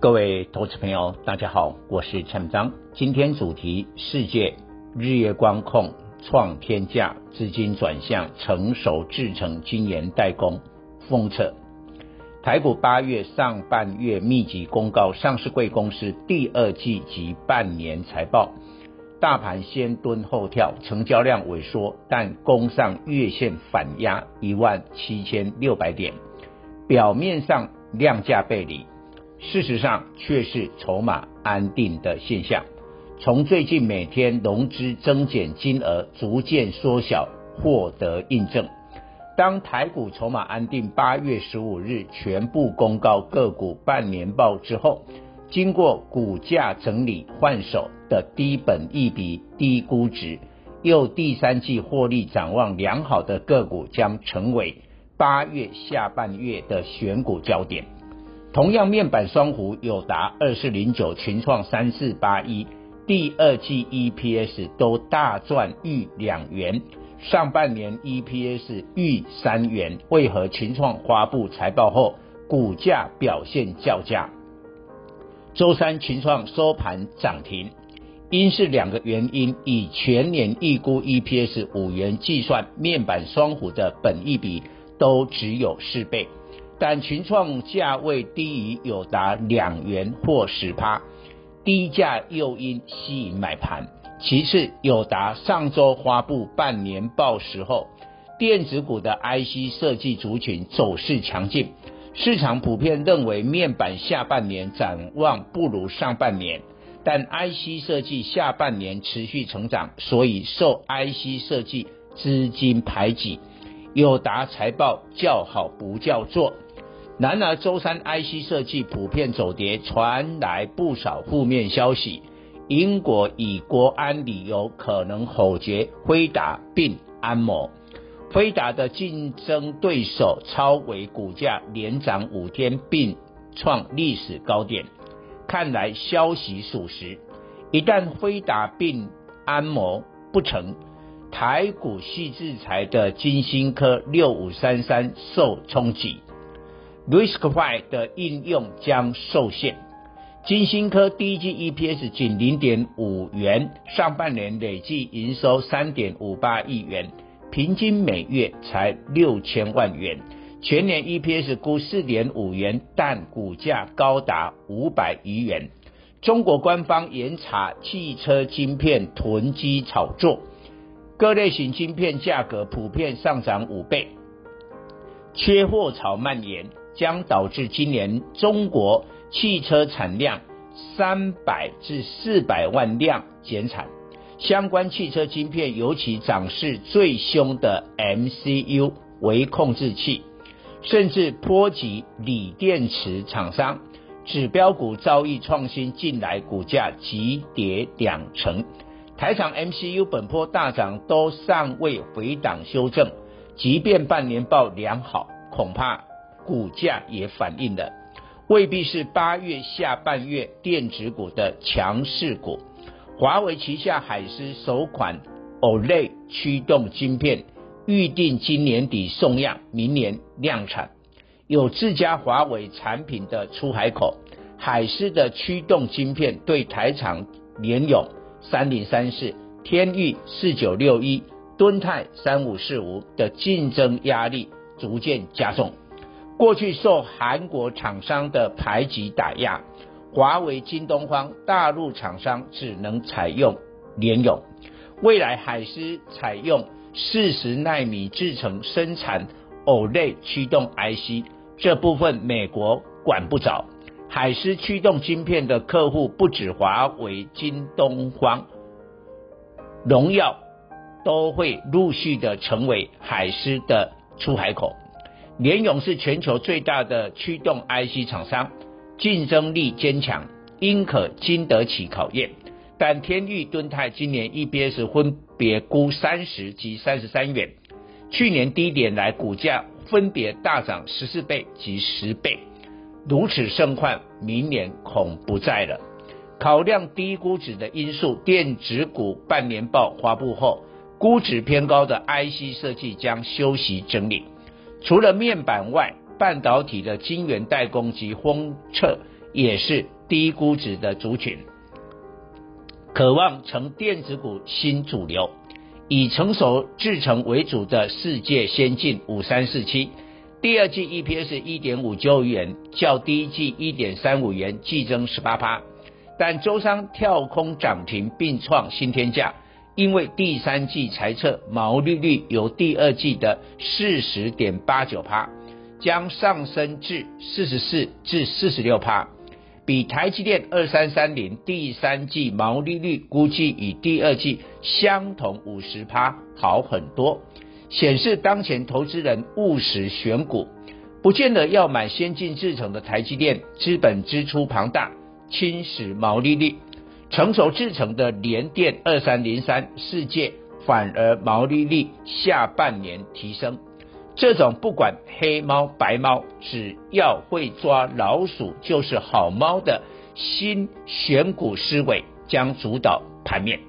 各位投资朋友，大家好，我是陈章。今天主题：世界日月光控创天价，资金转向成熟制成晶圆代工封测。台股八月上半月密集公告上市贵公司第二季及半年财报，大盘先蹲后跳，成交量萎缩，但攻上月线反压一万七千六百点，表面上量价背离。事实上，却是筹码安定的现象。从最近每天融资增减金额逐渐缩小获得印证。当台股筹码安定，八月十五日全部公告个股半年报之后，经过股价整理换手的低本一笔、低估值，又第三季获利展望良好的个股，将成为八月下半月的选股焦点。同样面板双虎，有达二四零九，群创三四八一，第二季 EPS 都大赚逾两元，上半年 EPS 逾三元，为何群创发布财报后股价表现较佳？周三群创收盘涨停，因是两个原因，以全年预估 EPS 五元计算，面板双虎的本益比都只有四倍。但群创价位低于友达两元或十趴，低价诱因吸引买盘。其次，友达上周发布半年报时候，电子股的 IC 设计族群走势强劲，市场普遍认为面板下半年展望不如上半年，但 IC 设计下半年持续成长，所以受 IC 设计资金排挤，友达财报叫好不叫座。然而，周三 IC 设计普遍走跌，传来不少负面消息。英国以国安理由可能否决辉达并安谋。辉达的竞争对手超微股价连涨五天，并创历史高点。看来消息属实。一旦辉达并安谋不成，台股矽智财的晶心科六五三三受冲击。RISC-V 的应用将受限。晶心科第一季 EPS 仅零点五元，上半年累计营收三点五八亿元，平均每月才六千万元，全年 EPS 估四点五元，但股价高达五百余元。中国官方严查汽车晶片囤积炒作，各类型晶片价格普遍上涨五倍，缺货潮蔓延。将导致今年中国汽车产量三百至四百万辆减产，相关汽车晶片尤其涨势最凶的 MCU 微控制器，甚至波及锂电池厂商，指标股遭遇创新近来股价急跌两成，台厂 MCU 本波大涨都尚未回档修正，即便半年报良好，恐怕。股价也反映了，未必是八月下半月电子股的强势股。华为旗下海思首款 OLED 驱动晶片预定今年底送样，明年量产。有自家华为产品的出海口，海思的驱动晶片对台厂联咏三零三四、天域四九六一、敦泰三五四五的竞争压力逐渐加重。过去受韩国厂商的排挤打压，华为、京东方大陆厂商只能采用联咏。未来海思采用四十纳米制程生产 OLED 驱动 IC，这部分美国管不着。海思驱动晶片的客户不止华为、京东方、荣耀，都会陆续的成为海思的出海口。联咏是全球最大的驱动 IC 厂商，竞争力坚强，应可经得起考验。但天钰、敦泰今年 EPS 分别估三十及三十三元，去年低点来股价分别大涨十四倍及十倍，如此盛况，明年恐不在了。考量低估值的因素，电子股半年报发布后，估值偏高的 IC 设计将休息整理。除了面板外，半导体的晶圆代工及封测也是低估值的族群。渴望成电子股新主流，以成熟制程为主的世界先进五三四七，第二季 EPS 一点五九元，较第一季一点三五元，季增十八趴。但周三跳空涨停并创新天价，因为第三季财测毛利率由第二季的四十点八九趴，将上升至四十四至四十六趴。比台积电二三三零第三季毛利率估计与第二季相同五十趴好很多，显示当前投资人务实选股，不见得要买先进制程的台积电，资本支出庞大，侵蚀毛利率；成熟制成的联电二三零三世界反而毛利率下半年提升。这种不管黑猫白猫，只要会抓老鼠就是好猫的新选股思维将主导盘面。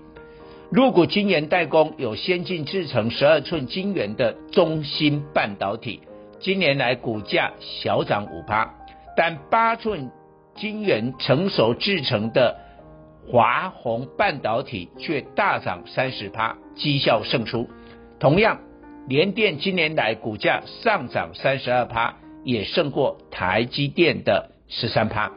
入股晶圆代工有先进制成十二寸晶圆的中芯半导体，今年来股价小涨五趴，但八寸晶圆成熟制成的华虹半导体却大涨三十趴，绩效胜出。同样。联电今年来股价上涨三十二趴，也胜过台积电的十三趴。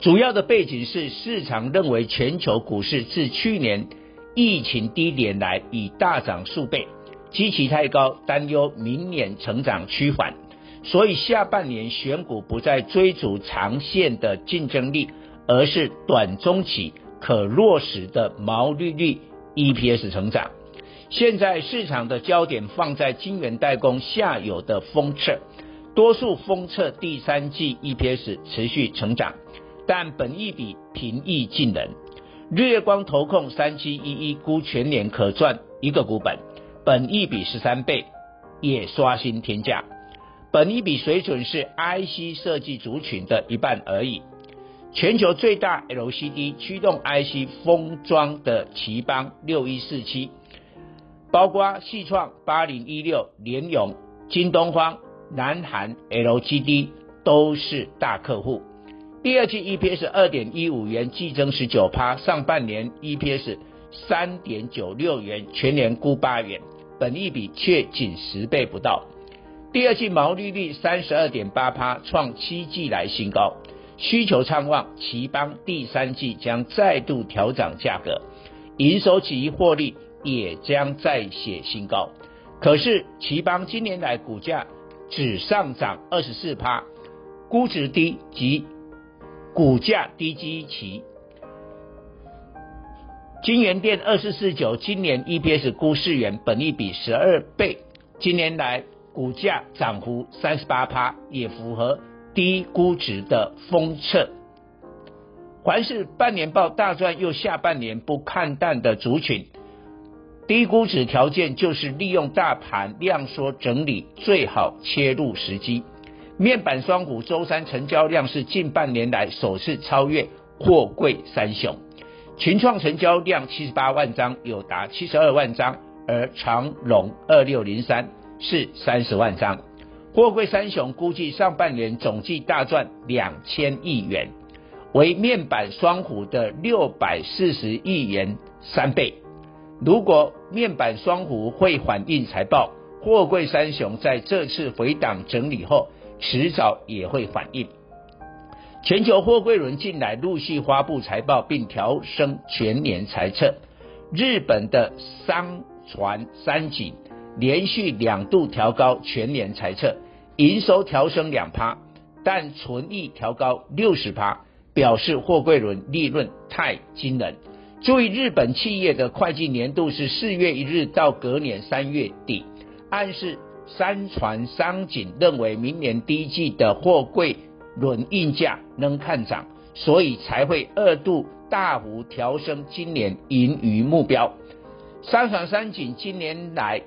主要的背景是市场认为全球股市自去年疫情低点来已大涨数倍，基期太高，担忧明年成长趋缓，所以下半年选股不再追逐长线的竞争力，而是短中期可落实的毛利率 EPS 成长。现在市场的焦点放在晶圆代工下游的封测，多数封测第三季 EPS 持续成长，但本益比平易近人。日月光投控三七一一估全年可赚一个股本，本益比十三倍，也刷新天价。本益比水准是 IC 设计族群的一半而已。全球最大 LCD 驱动 IC 封装的奇邦六一四七。包括矽创八零一六、联咏、京东方、南韩 LGD 都是大客户。第二季 EPS 二点一五元，季增十九趴，上半年 EPS 三点九六元，全年估八元，本益比却仅十倍不到。第二季毛利率三十二点八趴，创七季来新高，需求畅旺，頎邦第三季将再度调涨价格，营收及获利。也将再写新高，可是頎邦今年来股价只上涨二十四趴，估值低及股价低基期。京元店二四四九今年 EPS 估四元，本益比十二倍，今年来股价涨幅三十八趴，也符合低估值的封测。凡是半年报大赚又下半年不看淡的族群。低估值条件就是利用大盘量缩整理，最好切入时机。面板双股周三成交量是近半年来首次超越货柜三雄，群创成交量七十八万张，友达七十二万张，而长荣二六零三是三十万张。货柜三雄估计上半年总计大赚两千亿元，为面板双虎的六百四十亿元三倍。如果面板双虎会反映财报，货柜三雄在这次回档整理后，迟早也会反映。全球货柜轮近来陆续发布财报，并调升全年财测。日本的商船三井连续两度调高全年财测，营收调升两趴，但纯益调高六十趴，表示货柜轮利润太惊人。注意，日本企业的会计年度是四月一日到隔年三月底，暗示三船商井认为明年第一季的货柜轮运价能看涨，所以才会二度大幅调升今年盈余目标。三船三井今年来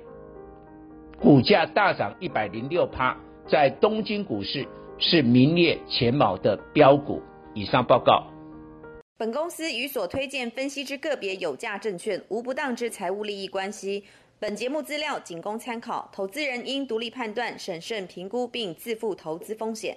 股价大涨一百零六趴，在东京股市是名列前茅的标股。以上报告。本公司与所推荐分析之个别有价证券无不当之财务利益关系。本节目资料仅供参考，投资人应独立判断、审慎评估并自负投资风险。